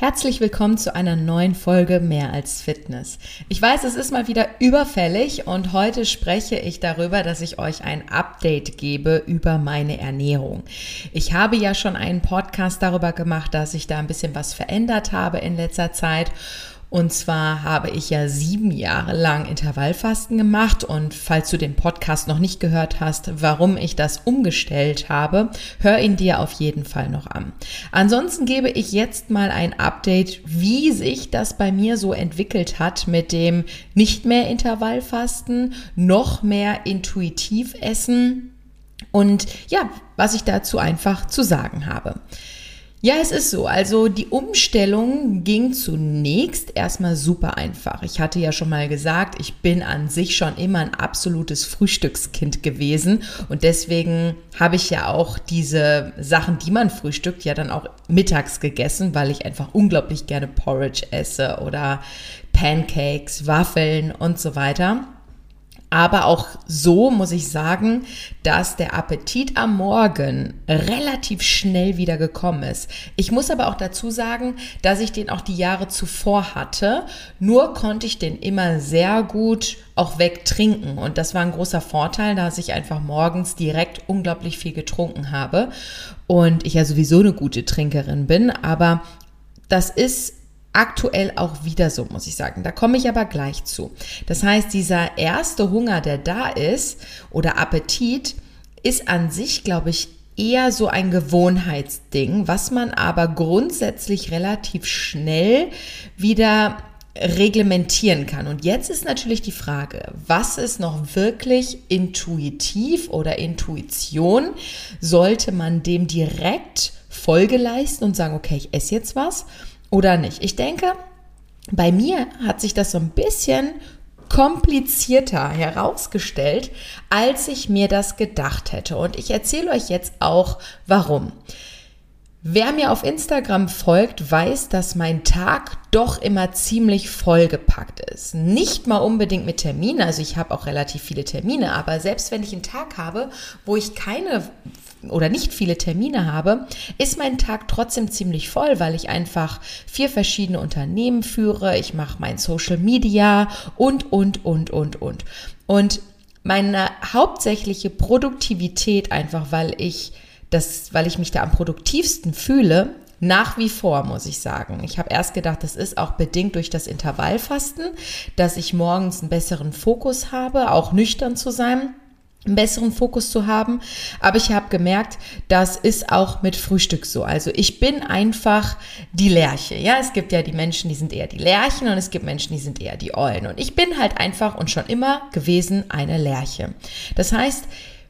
Herzlich willkommen zu einer neuen Folge Mehr als Fitness. Ich weiß, es ist mal wieder überfällig und heute spreche ich darüber, dass ich euch ein Update gebe über meine Ernährung. Ich habe ja schon einen Podcast darüber gemacht, dass ich da ein bisschen was verändert habe in letzter Zeit und zwar habe ich ja sieben Jahre lang Intervallfasten gemacht und falls du den Podcast noch nicht gehört hast, warum ich das umgestellt habe, hör ihn dir auf jeden Fall noch an. Ansonsten gebe ich jetzt mal ein Update, wie sich das bei mir so entwickelt hat mit dem nicht mehr Intervallfasten, noch mehr intuitiv essen und ja, was ich dazu einfach zu sagen habe. Ja, es ist so. Also die Umstellung ging zunächst erstmal super einfach. Ich hatte ja schon mal gesagt, ich bin an sich schon immer ein absolutes Frühstückskind gewesen und deswegen habe ich ja auch diese Sachen, die man frühstückt, ja dann auch mittags gegessen, weil ich einfach unglaublich gerne Porridge esse oder Pancakes, Waffeln und so weiter. Aber auch so muss ich sagen, dass der Appetit am Morgen relativ schnell wieder gekommen ist. Ich muss aber auch dazu sagen, dass ich den auch die Jahre zuvor hatte. Nur konnte ich den immer sehr gut auch wegtrinken. Und das war ein großer Vorteil, dass ich einfach morgens direkt unglaublich viel getrunken habe. Und ich ja sowieso eine gute Trinkerin bin. Aber das ist aktuell auch wieder so, muss ich sagen. Da komme ich aber gleich zu. Das heißt, dieser erste Hunger, der da ist, oder Appetit, ist an sich, glaube ich, eher so ein Gewohnheitsding, was man aber grundsätzlich relativ schnell wieder reglementieren kann. Und jetzt ist natürlich die Frage, was ist noch wirklich intuitiv oder Intuition? Sollte man dem direkt Folge leisten und sagen, okay, ich esse jetzt was? Oder nicht. Ich denke, bei mir hat sich das so ein bisschen komplizierter herausgestellt, als ich mir das gedacht hätte. Und ich erzähle euch jetzt auch, warum. Wer mir auf Instagram folgt, weiß, dass mein Tag doch immer ziemlich vollgepackt ist. Nicht mal unbedingt mit Terminen, also ich habe auch relativ viele Termine, aber selbst wenn ich einen Tag habe, wo ich keine oder nicht viele Termine habe, ist mein Tag trotzdem ziemlich voll, weil ich einfach vier verschiedene Unternehmen führe, ich mache mein Social Media und, und, und, und, und. Und meine hauptsächliche Produktivität einfach, weil ich das, weil ich mich da am produktivsten fühle, nach wie vor, muss ich sagen. Ich habe erst gedacht, das ist auch bedingt durch das Intervallfasten, dass ich morgens einen besseren Fokus habe, auch nüchtern zu sein einen besseren Fokus zu haben. Aber ich habe gemerkt, das ist auch mit Frühstück so. Also ich bin einfach die Lerche. Ja, es gibt ja die Menschen, die sind eher die Lerchen und es gibt Menschen, die sind eher die Eulen. Und ich bin halt einfach und schon immer gewesen eine Lerche. Das heißt,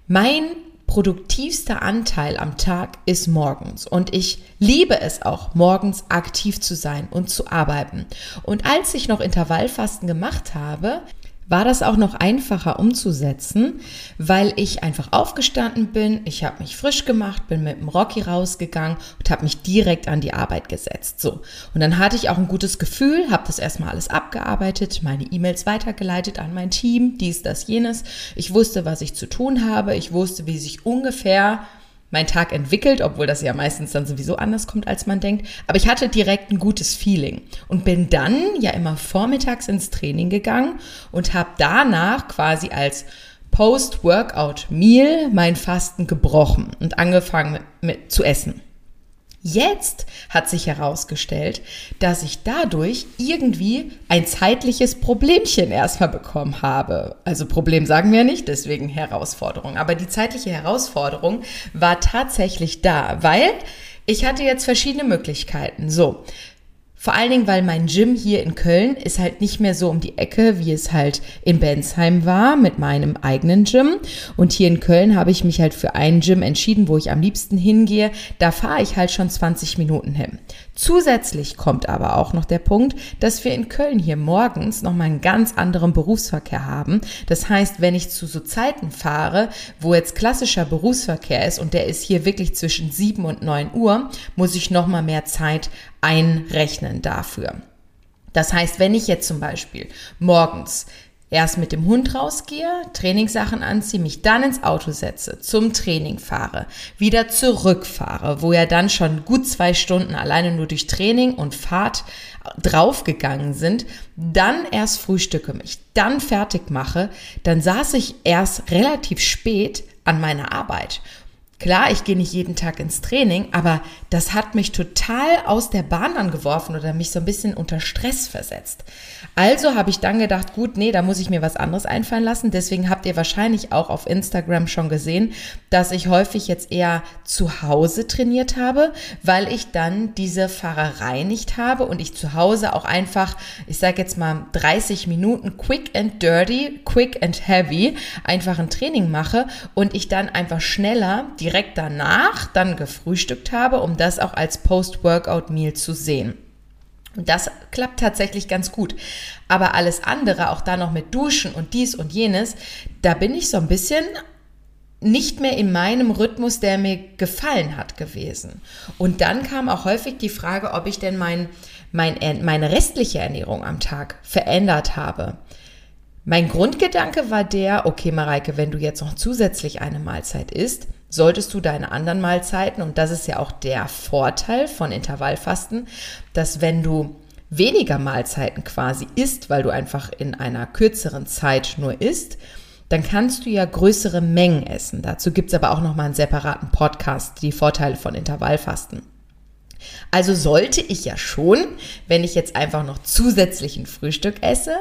mein produktivster Anteil am Tag ist morgens und ich liebe es auch, morgens aktiv zu sein und zu arbeiten. Und als ich noch Intervallfasten gemacht habe, war das auch noch einfacher umzusetzen, weil ich einfach aufgestanden bin, ich habe mich frisch gemacht, bin mit dem Rocky rausgegangen und habe mich direkt an die Arbeit gesetzt. So. Und dann hatte ich auch ein gutes Gefühl, habe das erstmal alles abgearbeitet, meine E-Mails weitergeleitet an mein Team, dies, das, jenes. Ich wusste, was ich zu tun habe, ich wusste, wie sich ungefähr mein Tag entwickelt, obwohl das ja meistens dann sowieso anders kommt, als man denkt. Aber ich hatte direkt ein gutes Feeling und bin dann ja immer vormittags ins Training gegangen und habe danach quasi als Post-Workout-Meal mein Fasten gebrochen und angefangen mit, mit zu essen. Jetzt hat sich herausgestellt, dass ich dadurch irgendwie ein zeitliches Problemchen erstmal bekommen habe. Also Problem sagen wir nicht, deswegen Herausforderung. Aber die zeitliche Herausforderung war tatsächlich da, weil ich hatte jetzt verschiedene Möglichkeiten. So, vor allen Dingen, weil mein Gym hier in Köln ist halt nicht mehr so um die Ecke, wie es halt in Bensheim war mit meinem eigenen Gym. Und hier in Köln habe ich mich halt für ein Gym entschieden, wo ich am liebsten hingehe. Da fahre ich halt schon 20 Minuten hin. Zusätzlich kommt aber auch noch der Punkt, dass wir in Köln hier morgens nochmal einen ganz anderen Berufsverkehr haben. Das heißt, wenn ich zu so Zeiten fahre, wo jetzt klassischer Berufsverkehr ist und der ist hier wirklich zwischen 7 und 9 Uhr, muss ich nochmal mehr Zeit einrechnen dafür. Das heißt, wenn ich jetzt zum Beispiel morgens erst mit dem Hund rausgehe, Trainingssachen anziehe, mich dann ins Auto setze, zum Training fahre, wieder zurückfahre, wo ja dann schon gut zwei Stunden alleine nur durch Training und Fahrt draufgegangen sind, dann erst frühstücke mich, dann fertig mache, dann saß ich erst relativ spät an meiner Arbeit Klar, ich gehe nicht jeden Tag ins Training, aber das hat mich total aus der Bahn angeworfen oder mich so ein bisschen unter Stress versetzt. Also habe ich dann gedacht, gut, nee, da muss ich mir was anderes einfallen lassen. Deswegen habt ihr wahrscheinlich auch auf Instagram schon gesehen, dass ich häufig jetzt eher zu Hause trainiert habe, weil ich dann diese Fahrerei nicht habe und ich zu Hause auch einfach, ich sage jetzt mal 30 Minuten quick and dirty, quick and heavy, einfach ein Training mache und ich dann einfach schneller die direkt danach dann gefrühstückt habe, um das auch als Post-Workout-Meal zu sehen. Und das klappt tatsächlich ganz gut. Aber alles andere, auch da noch mit Duschen und dies und jenes, da bin ich so ein bisschen nicht mehr in meinem Rhythmus, der mir gefallen hat gewesen. Und dann kam auch häufig die Frage, ob ich denn mein, mein, meine restliche Ernährung am Tag verändert habe. Mein Grundgedanke war der, okay, Mareike, wenn du jetzt noch zusätzlich eine Mahlzeit isst, solltest du deine anderen Mahlzeiten, und das ist ja auch der Vorteil von Intervallfasten, dass wenn du weniger Mahlzeiten quasi isst, weil du einfach in einer kürzeren Zeit nur isst, dann kannst du ja größere Mengen essen. Dazu gibt es aber auch nochmal einen separaten Podcast, die Vorteile von Intervallfasten. Also sollte ich ja schon, wenn ich jetzt einfach noch zusätzlichen Frühstück esse,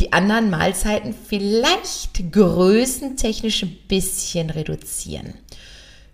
die anderen Mahlzeiten vielleicht größentechnisch ein bisschen reduzieren.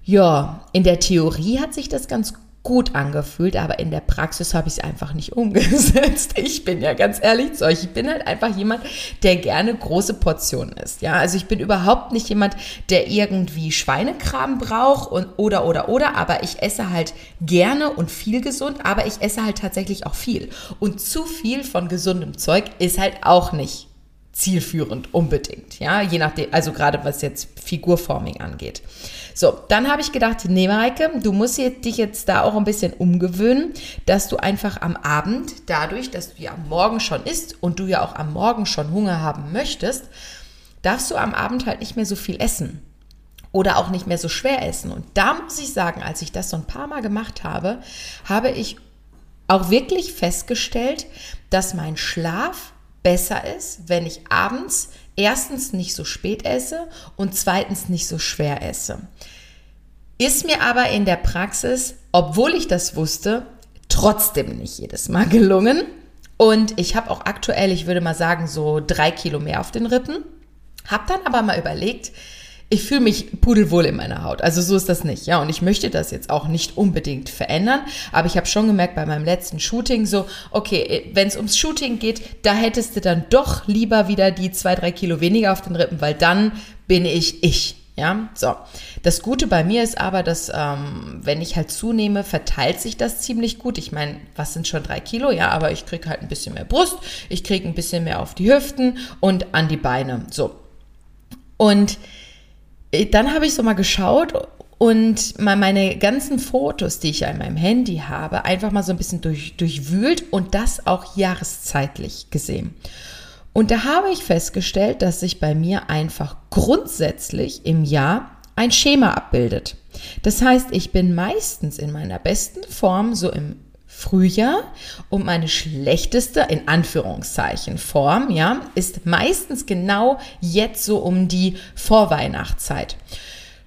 Ja, in der Theorie hat sich das ganz gut angefühlt, aber in der Praxis habe ich es einfach nicht umgesetzt. Ich bin ja ganz ehrlich zu euch, ich bin halt einfach jemand, der gerne große Portionen isst. Ja, also ich bin überhaupt nicht jemand, der irgendwie Schweinekram braucht und oder oder oder, aber ich esse halt gerne und viel gesund, aber ich esse halt tatsächlich auch viel und zu viel von gesundem Zeug ist halt auch nicht zielführend unbedingt, ja, je nachdem, also gerade was jetzt Figurforming angeht. So, dann habe ich gedacht, nee, Mareike, du musst dich jetzt da auch ein bisschen umgewöhnen, dass du einfach am Abend, dadurch, dass du ja am Morgen schon isst und du ja auch am Morgen schon Hunger haben möchtest, darfst du am Abend halt nicht mehr so viel essen oder auch nicht mehr so schwer essen. Und da muss ich sagen, als ich das so ein paar Mal gemacht habe, habe ich auch wirklich festgestellt, dass mein Schlaf besser ist, wenn ich abends erstens nicht so spät esse und zweitens nicht so schwer esse. Ist mir aber in der Praxis, obwohl ich das wusste, trotzdem nicht jedes Mal gelungen. Und ich habe auch aktuell, ich würde mal sagen, so drei Kilo mehr auf den Rippen. Hab dann aber mal überlegt, ich fühle mich pudelwohl in meiner Haut. Also so ist das nicht, ja. Und ich möchte das jetzt auch nicht unbedingt verändern. Aber ich habe schon gemerkt bei meinem letzten Shooting so, okay, wenn es ums Shooting geht, da hättest du dann doch lieber wieder die zwei, drei Kilo weniger auf den Rippen, weil dann bin ich ich. Ja, so. Das Gute bei mir ist aber, dass ähm, wenn ich halt zunehme, verteilt sich das ziemlich gut. Ich meine, was sind schon drei Kilo? Ja, aber ich kriege halt ein bisschen mehr Brust, ich kriege ein bisschen mehr auf die Hüften und an die Beine. So. Und dann habe ich so mal geschaut und mal meine ganzen Fotos, die ich ja in meinem Handy habe, einfach mal so ein bisschen durch, durchwühlt und das auch jahreszeitlich gesehen. Und da habe ich festgestellt, dass sich bei mir einfach grundsätzlich im Jahr ein Schema abbildet. Das heißt, ich bin meistens in meiner besten Form so im Frühjahr und meine schlechteste, in Anführungszeichen, Form, ja, ist meistens genau jetzt so um die Vorweihnachtszeit.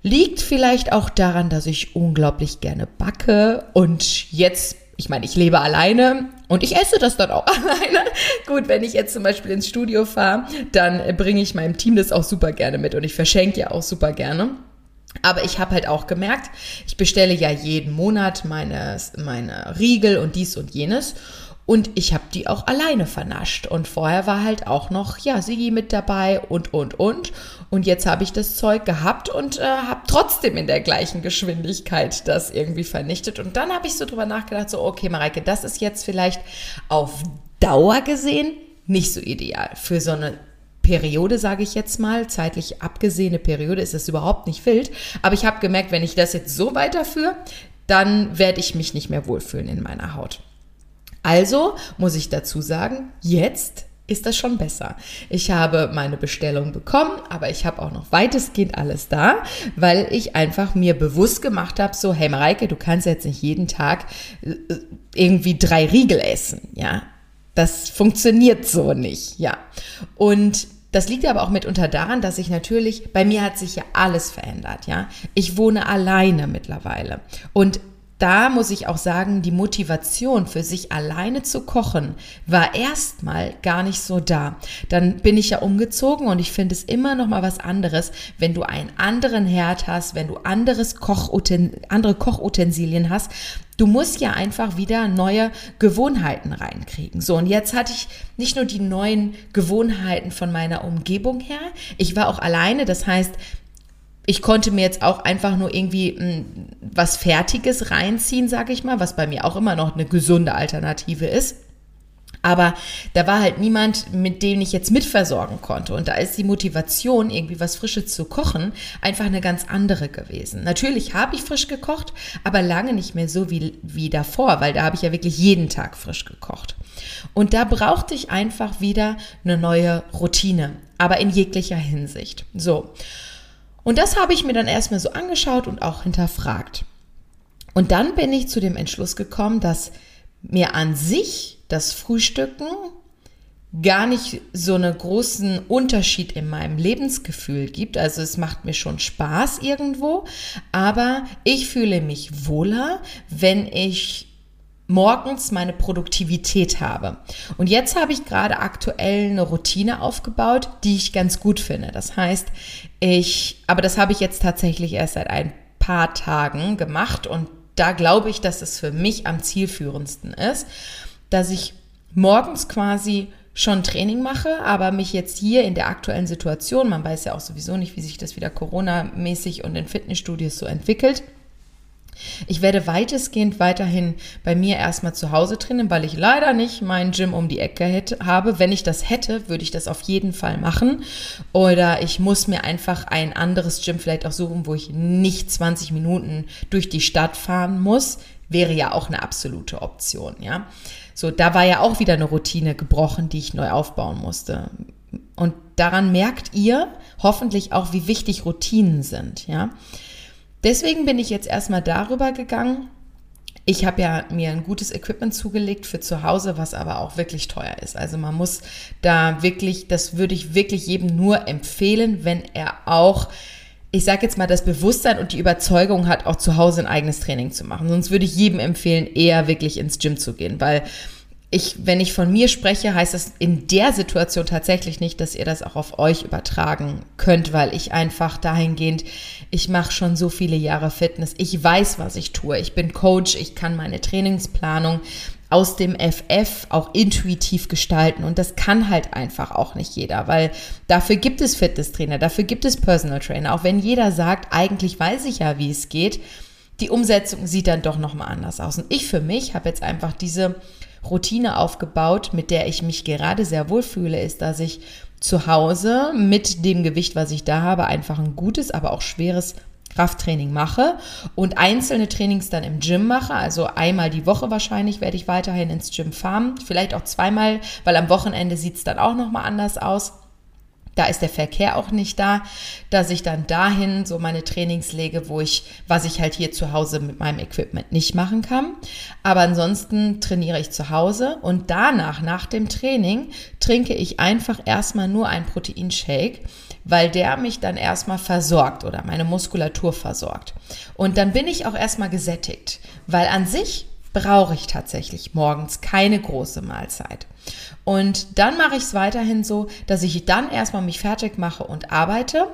Liegt vielleicht auch daran, dass ich unglaublich gerne backe und jetzt, ich meine, ich lebe alleine und ich esse das dann auch alleine. Gut, wenn ich jetzt zum Beispiel ins Studio fahre, dann bringe ich meinem Team das auch super gerne mit und ich verschenke ja auch super gerne. Aber ich habe halt auch gemerkt, ich bestelle ja jeden Monat meine, meine Riegel und dies und jenes. Und ich habe die auch alleine vernascht. Und vorher war halt auch noch, ja, Sigi mit dabei und, und, und. Und jetzt habe ich das Zeug gehabt und äh, habe trotzdem in der gleichen Geschwindigkeit das irgendwie vernichtet. Und dann habe ich so drüber nachgedacht, so, okay, Mareike, das ist jetzt vielleicht auf Dauer gesehen nicht so ideal für so eine Periode, sage ich jetzt mal, zeitlich abgesehene Periode, ist das überhaupt nicht wild. Aber ich habe gemerkt, wenn ich das jetzt so weiterführe, dann werde ich mich nicht mehr wohlfühlen in meiner Haut. Also muss ich dazu sagen, jetzt ist das schon besser. Ich habe meine Bestellung bekommen, aber ich habe auch noch weitestgehend alles da, weil ich einfach mir bewusst gemacht habe, so, hey Mareike, du kannst jetzt nicht jeden Tag äh, irgendwie drei Riegel essen, ja. Das funktioniert so nicht, ja. Und das liegt aber auch mitunter daran, dass ich natürlich, bei mir hat sich ja alles verändert, ja. Ich wohne alleine mittlerweile. Und da muss ich auch sagen, die Motivation für sich alleine zu kochen war erstmal gar nicht so da. Dann bin ich ja umgezogen und ich finde es immer noch mal was anderes, wenn du einen anderen Herd hast, wenn du anderes Kochuten andere Kochutensilien hast. Du musst ja einfach wieder neue Gewohnheiten reinkriegen. So, und jetzt hatte ich nicht nur die neuen Gewohnheiten von meiner Umgebung her, ich war auch alleine, das heißt, ich konnte mir jetzt auch einfach nur irgendwie m, hm, was Fertiges reinziehen, sage ich mal, was bei mir auch immer noch eine gesunde Alternative ist. Aber da war halt niemand, mit dem ich jetzt mitversorgen konnte. Und da ist die Motivation, irgendwie was Frisches zu kochen, einfach eine ganz andere gewesen. Natürlich habe ich frisch gekocht, aber lange nicht mehr so wie, wie davor, weil da habe ich ja wirklich jeden Tag frisch gekocht. Und da brauchte ich einfach wieder eine neue Routine, aber in jeglicher Hinsicht. So. Und das habe ich mir dann erstmal so angeschaut und auch hinterfragt. Und dann bin ich zu dem Entschluss gekommen, dass mir an sich das Frühstücken gar nicht so einen großen Unterschied in meinem Lebensgefühl gibt. Also es macht mir schon Spaß irgendwo, aber ich fühle mich wohler, wenn ich morgens meine Produktivität habe. Und jetzt habe ich gerade aktuell eine Routine aufgebaut, die ich ganz gut finde. Das heißt, ich, aber das habe ich jetzt tatsächlich erst seit ein paar Tagen gemacht und da glaube ich, dass es für mich am zielführendsten ist, dass ich morgens quasi schon Training mache, aber mich jetzt hier in der aktuellen Situation, man weiß ja auch sowieso nicht, wie sich das wieder Corona-mäßig und in Fitnessstudios so entwickelt, ich werde weitestgehend weiterhin bei mir erstmal zu Hause trainieren, weil ich leider nicht mein Gym um die Ecke hätte, habe. Wenn ich das hätte, würde ich das auf jeden Fall machen. Oder ich muss mir einfach ein anderes Gym vielleicht auch suchen, wo ich nicht 20 Minuten durch die Stadt fahren muss. Wäre ja auch eine absolute Option, ja. So, da war ja auch wieder eine Routine gebrochen, die ich neu aufbauen musste. Und daran merkt ihr hoffentlich auch, wie wichtig Routinen sind, ja. Deswegen bin ich jetzt erstmal darüber gegangen. Ich habe ja mir ein gutes Equipment zugelegt für zu Hause, was aber auch wirklich teuer ist. Also man muss da wirklich, das würde ich wirklich jedem nur empfehlen, wenn er auch ich sage jetzt mal, das Bewusstsein und die Überzeugung hat, auch zu Hause ein eigenes Training zu machen. Sonst würde ich jedem empfehlen, eher wirklich ins Gym zu gehen, weil ich, wenn ich von mir spreche, heißt das in der Situation tatsächlich nicht, dass ihr das auch auf euch übertragen könnt, weil ich einfach dahingehend, ich mache schon so viele Jahre Fitness, ich weiß, was ich tue, ich bin Coach, ich kann meine Trainingsplanung aus dem FF auch intuitiv gestalten. Und das kann halt einfach auch nicht jeder, weil dafür gibt es Fitnesstrainer, dafür gibt es Personal Trainer, auch wenn jeder sagt, eigentlich weiß ich ja, wie es geht, die Umsetzung sieht dann doch nochmal anders aus. Und ich für mich habe jetzt einfach diese Routine aufgebaut, mit der ich mich gerade sehr wohl fühle, ist, dass ich zu Hause mit dem Gewicht, was ich da habe, einfach ein gutes, aber auch schweres Krafttraining mache und einzelne Trainings dann im Gym mache. Also einmal die Woche wahrscheinlich werde ich weiterhin ins Gym fahren, vielleicht auch zweimal, weil am Wochenende sieht es dann auch nochmal anders aus. Da ist der Verkehr auch nicht da, dass ich dann dahin so meine Trainings lege, wo ich, was ich halt hier zu Hause mit meinem Equipment nicht machen kann. Aber ansonsten trainiere ich zu Hause und danach, nach dem Training, trinke ich einfach erstmal nur einen Proteinshake, weil der mich dann erstmal versorgt oder meine Muskulatur versorgt. Und dann bin ich auch erstmal gesättigt, weil an sich brauche ich tatsächlich morgens keine große Mahlzeit. Und dann mache ich es weiterhin so, dass ich dann erstmal mich fertig mache und arbeite.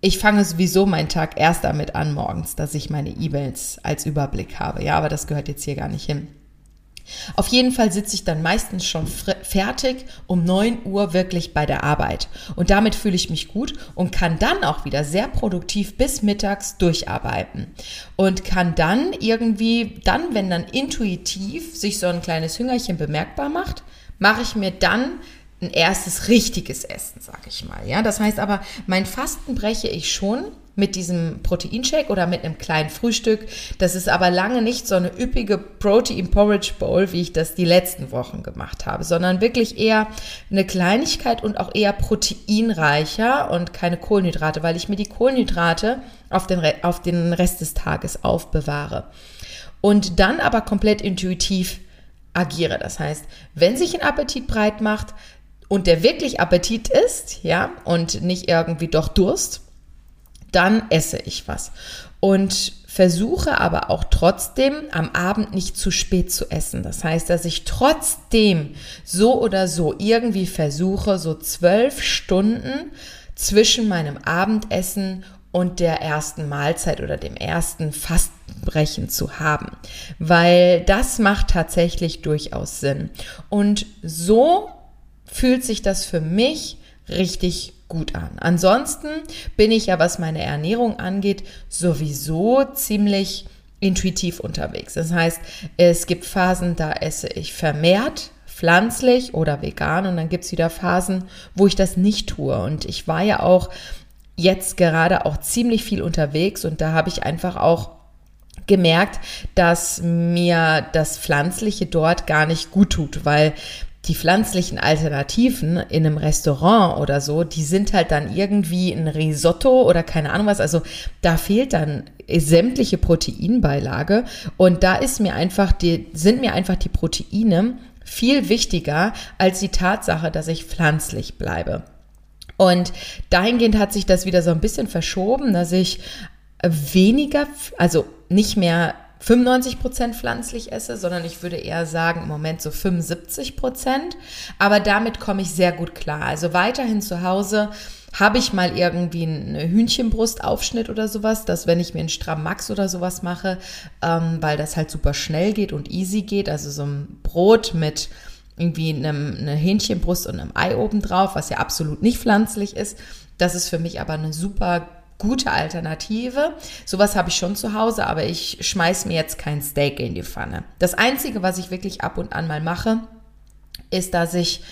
Ich fange sowieso meinen Tag erst damit an morgens, dass ich meine E-Mails als Überblick habe. Ja, aber das gehört jetzt hier gar nicht hin. Auf jeden Fall sitze ich dann meistens schon fertig um 9 Uhr wirklich bei der Arbeit. Und damit fühle ich mich gut und kann dann auch wieder sehr produktiv bis mittags durcharbeiten. Und kann dann irgendwie, dann, wenn dann intuitiv sich so ein kleines Hüngerchen bemerkbar macht, mache ich mir dann ein erstes richtiges Essen, sag ich mal. Ja, das heißt aber, mein Fasten breche ich schon mit diesem Proteinshake oder mit einem kleinen Frühstück. Das ist aber lange nicht so eine üppige Protein Porridge Bowl, wie ich das die letzten Wochen gemacht habe, sondern wirklich eher eine Kleinigkeit und auch eher proteinreicher und keine Kohlenhydrate, weil ich mir die Kohlenhydrate auf den, auf den Rest des Tages aufbewahre. Und dann aber komplett intuitiv agiere. Das heißt, wenn sich ein Appetit breit macht und der wirklich Appetit ist, ja, und nicht irgendwie doch Durst, dann esse ich was. Und versuche aber auch trotzdem am Abend nicht zu spät zu essen. Das heißt, dass ich trotzdem so oder so irgendwie versuche, so zwölf Stunden zwischen meinem Abendessen und der ersten Mahlzeit oder dem ersten Fastenbrechen zu haben, weil das macht tatsächlich durchaus Sinn. Und so fühlt sich das für mich richtig gut an. Ansonsten bin ich ja, was meine Ernährung angeht, sowieso ziemlich intuitiv unterwegs. Das heißt, es gibt Phasen, da esse ich vermehrt pflanzlich oder vegan und dann gibt es wieder Phasen, wo ich das nicht tue. Und ich war ja auch jetzt gerade auch ziemlich viel unterwegs und da habe ich einfach auch gemerkt, dass mir das Pflanzliche dort gar nicht gut tut, weil die pflanzlichen Alternativen in einem Restaurant oder so, die sind halt dann irgendwie ein Risotto oder keine Ahnung was. Also da fehlt dann sämtliche Proteinbeilage und da ist mir einfach die, sind mir einfach die Proteine viel wichtiger als die Tatsache, dass ich pflanzlich bleibe. Und dahingehend hat sich das wieder so ein bisschen verschoben, dass ich weniger, also nicht mehr 95 Prozent pflanzlich esse, sondern ich würde eher sagen im Moment so 75 Prozent. Aber damit komme ich sehr gut klar. Also weiterhin zu Hause habe ich mal irgendwie eine Hühnchenbrustaufschnitt oder sowas, dass wenn ich mir einen Stramm Max oder sowas mache, ähm, weil das halt super schnell geht und easy geht, also so ein Brot mit irgendwie einem, eine Hähnchenbrust und einem Ei obendrauf, was ja absolut nicht pflanzlich ist. Das ist für mich aber eine super gute Alternative. Sowas habe ich schon zu Hause, aber ich schmeiß mir jetzt kein Steak in die Pfanne. Das Einzige, was ich wirklich ab und an mal mache, ist, dass ich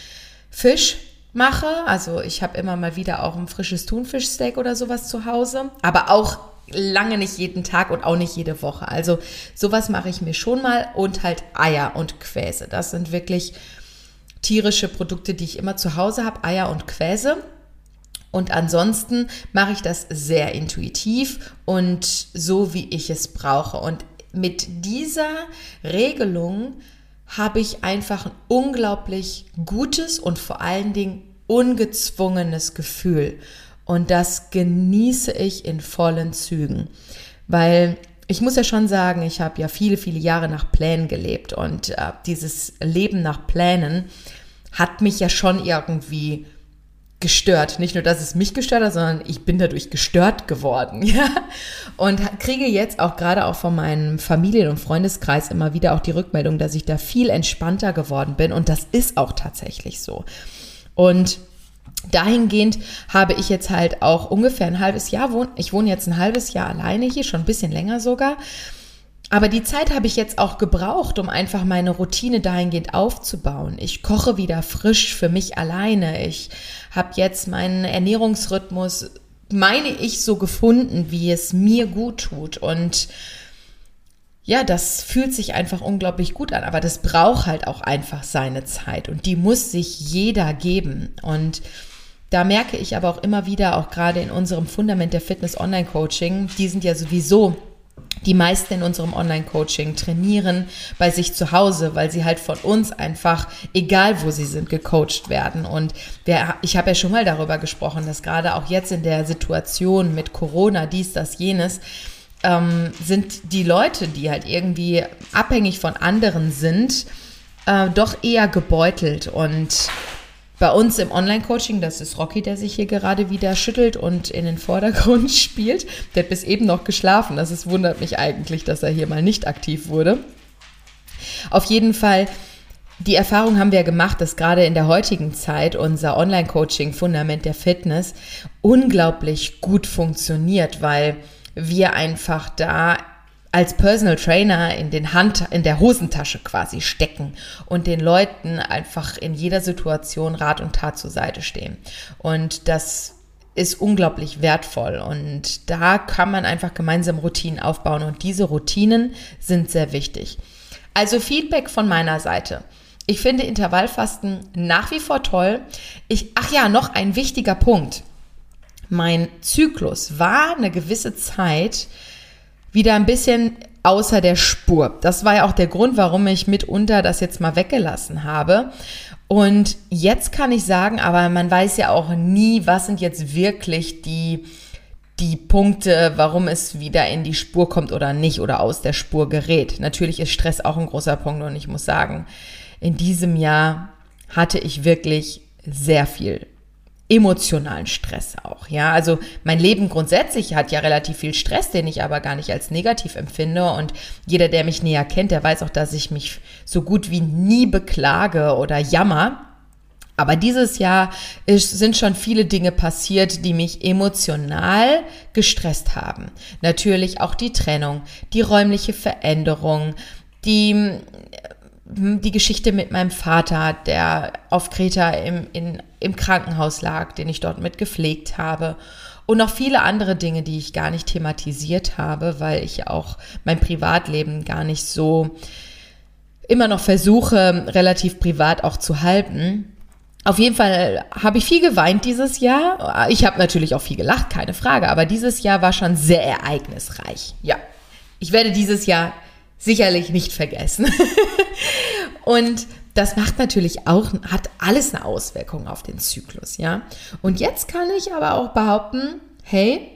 Fisch mache. Also ich habe immer mal wieder auch ein frisches Thunfischsteak oder sowas zu Hause, aber auch lange nicht jeden Tag und auch nicht jede Woche. Also sowas mache ich mir schon mal und halt Eier und Quäse. Das sind wirklich tierische Produkte, die ich immer zu Hause habe, Eier und Quäse. Und ansonsten mache ich das sehr intuitiv und so, wie ich es brauche. Und mit dieser Regelung habe ich einfach ein unglaublich gutes und vor allen Dingen ungezwungenes Gefühl. Und das genieße ich in vollen Zügen. Weil ich muss ja schon sagen, ich habe ja viele, viele Jahre nach Plänen gelebt. Und äh, dieses Leben nach Plänen hat mich ja schon irgendwie gestört. Nicht nur, dass es mich gestört hat, sondern ich bin dadurch gestört geworden. Ja? Und kriege jetzt auch gerade auch von meinem Familien- und Freundeskreis immer wieder auch die Rückmeldung, dass ich da viel entspannter geworden bin. Und das ist auch tatsächlich so. Und dahingehend habe ich jetzt halt auch ungefähr ein halbes Jahr wohnen. Ich wohne jetzt ein halbes Jahr alleine hier, schon ein bisschen länger sogar. Aber die Zeit habe ich jetzt auch gebraucht, um einfach meine Routine dahingehend aufzubauen. Ich koche wieder frisch für mich alleine. Ich habe jetzt meinen Ernährungsrhythmus, meine ich, so gefunden, wie es mir gut tut. Und ja, das fühlt sich einfach unglaublich gut an, aber das braucht halt auch einfach seine Zeit und die muss sich jeder geben. Und da merke ich aber auch immer wieder, auch gerade in unserem Fundament der Fitness Online Coaching, die sind ja sowieso die meisten in unserem Online-Coaching trainieren bei sich zu Hause, weil sie halt von uns einfach, egal wo sie sind, gecoacht werden. Und wer, ich habe ja schon mal darüber gesprochen, dass gerade auch jetzt in der Situation mit Corona, dies, das, jenes, ähm, sind die Leute, die halt irgendwie abhängig von anderen sind, äh, doch eher gebeutelt. Und bei uns im Online-Coaching, das ist Rocky, der sich hier gerade wieder schüttelt und in den Vordergrund spielt. Der hat bis eben noch geschlafen. Das ist, wundert mich eigentlich, dass er hier mal nicht aktiv wurde. Auf jeden Fall, die Erfahrung haben wir gemacht, dass gerade in der heutigen Zeit unser Online-Coaching Fundament der Fitness unglaublich gut funktioniert, weil wir einfach da als Personal Trainer in den Hand, in der Hosentasche quasi stecken und den Leuten einfach in jeder Situation Rat und Tat zur Seite stehen. Und das ist unglaublich wertvoll und da kann man einfach gemeinsam Routinen aufbauen und diese Routinen sind sehr wichtig. Also Feedback von meiner Seite. Ich finde Intervallfasten nach wie vor toll. Ich, ach ja, noch ein wichtiger Punkt. Mein Zyklus war eine gewisse Zeit wieder ein bisschen außer der Spur. Das war ja auch der Grund, warum ich mitunter das jetzt mal weggelassen habe. Und jetzt kann ich sagen, aber man weiß ja auch nie, was sind jetzt wirklich die, die Punkte, warum es wieder in die Spur kommt oder nicht oder aus der Spur gerät. Natürlich ist Stress auch ein großer Punkt und ich muss sagen, in diesem Jahr hatte ich wirklich sehr viel emotionalen Stress auch, ja. Also mein Leben grundsätzlich hat ja relativ viel Stress, den ich aber gar nicht als negativ empfinde und jeder, der mich näher kennt, der weiß auch, dass ich mich so gut wie nie beklage oder jammer. Aber dieses Jahr ist, sind schon viele Dinge passiert, die mich emotional gestresst haben. Natürlich auch die Trennung, die räumliche Veränderung, die die Geschichte mit meinem Vater, der auf Kreta im, in, im Krankenhaus lag, den ich dort mit gepflegt habe. Und noch viele andere Dinge, die ich gar nicht thematisiert habe, weil ich auch mein Privatleben gar nicht so immer noch versuche, relativ privat auch zu halten. Auf jeden Fall habe ich viel geweint dieses Jahr. Ich habe natürlich auch viel gelacht, keine Frage, aber dieses Jahr war schon sehr ereignisreich. Ja, ich werde dieses Jahr sicherlich nicht vergessen. und das macht natürlich auch, hat alles eine Auswirkung auf den Zyklus, ja. Und jetzt kann ich aber auch behaupten, hey,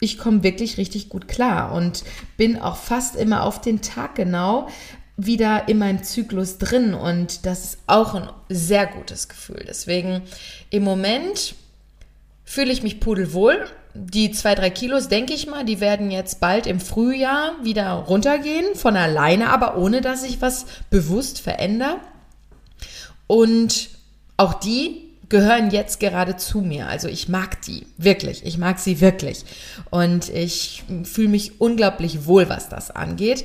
ich komme wirklich richtig gut klar und bin auch fast immer auf den Tag genau wieder in meinem Zyklus drin und das ist auch ein sehr gutes Gefühl. Deswegen im Moment fühle ich mich pudelwohl die zwei, drei Kilos, denke ich mal, die werden jetzt bald im Frühjahr wieder runtergehen, von alleine, aber ohne dass ich was bewusst verändere. Und auch die gehören jetzt gerade zu mir. Also ich mag die wirklich. Ich mag sie wirklich. Und ich fühle mich unglaublich wohl, was das angeht.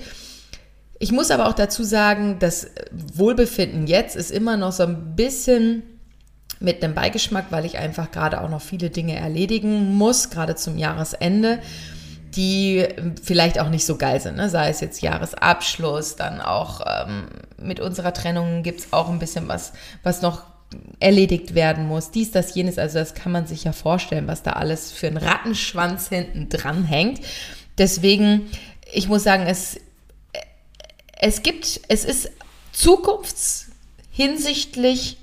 Ich muss aber auch dazu sagen, das Wohlbefinden jetzt ist immer noch so ein bisschen mit einem Beigeschmack, weil ich einfach gerade auch noch viele Dinge erledigen muss, gerade zum Jahresende, die vielleicht auch nicht so geil sind. Ne? Sei es jetzt Jahresabschluss, dann auch ähm, mit unserer Trennung gibt es auch ein bisschen was, was noch erledigt werden muss. Dies, das, jenes. Also das kann man sich ja vorstellen, was da alles für ein Rattenschwanz hinten dran hängt. Deswegen, ich muss sagen, es, es gibt, es ist zukunftshinsichtlich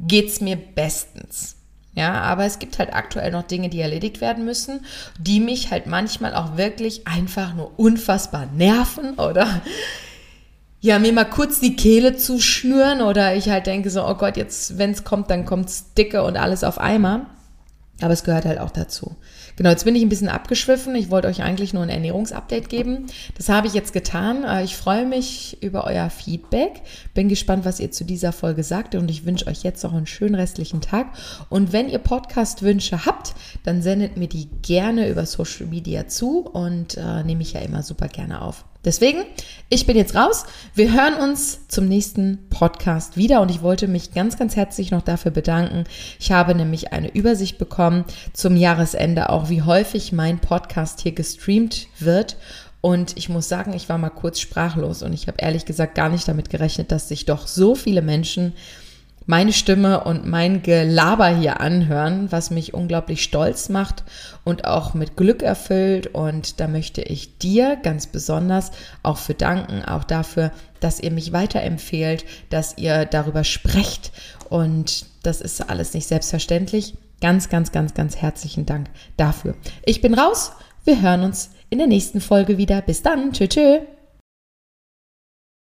geht's mir bestens. Ja, aber es gibt halt aktuell noch Dinge, die erledigt werden müssen, die mich halt manchmal auch wirklich einfach nur unfassbar nerven oder ja, mir mal kurz die Kehle zu schnüren oder ich halt denke so, oh Gott, jetzt, wenn es kommt, dann kommt's dicke und alles auf einmal. Aber es gehört halt auch dazu. Genau, jetzt bin ich ein bisschen abgeschwiffen. Ich wollte euch eigentlich nur ein Ernährungsupdate geben. Das habe ich jetzt getan. Äh, ich freue mich über euer Feedback. Bin gespannt, was ihr zu dieser Folge sagt und ich wünsche euch jetzt noch einen schönen restlichen Tag. Und wenn ihr Podcast-Wünsche habt, dann sendet mir die gerne über Social Media zu und äh, nehme ich ja immer super gerne auf. Deswegen, ich bin jetzt raus. Wir hören uns zum nächsten Podcast wieder und ich wollte mich ganz, ganz herzlich noch dafür bedanken. Ich habe nämlich eine Übersicht bekommen zum Jahresende, auch wie häufig mein Podcast hier gestreamt wird. Und ich muss sagen, ich war mal kurz sprachlos und ich habe ehrlich gesagt gar nicht damit gerechnet, dass sich doch so viele Menschen meine Stimme und mein Gelaber hier anhören, was mich unglaublich stolz macht und auch mit Glück erfüllt. Und da möchte ich dir ganz besonders auch für danken, auch dafür, dass ihr mich weiterempfehlt, dass ihr darüber sprecht. Und das ist alles nicht selbstverständlich. Ganz, ganz, ganz, ganz herzlichen Dank dafür. Ich bin raus. Wir hören uns in der nächsten Folge wieder. Bis dann. Tschö, tschö.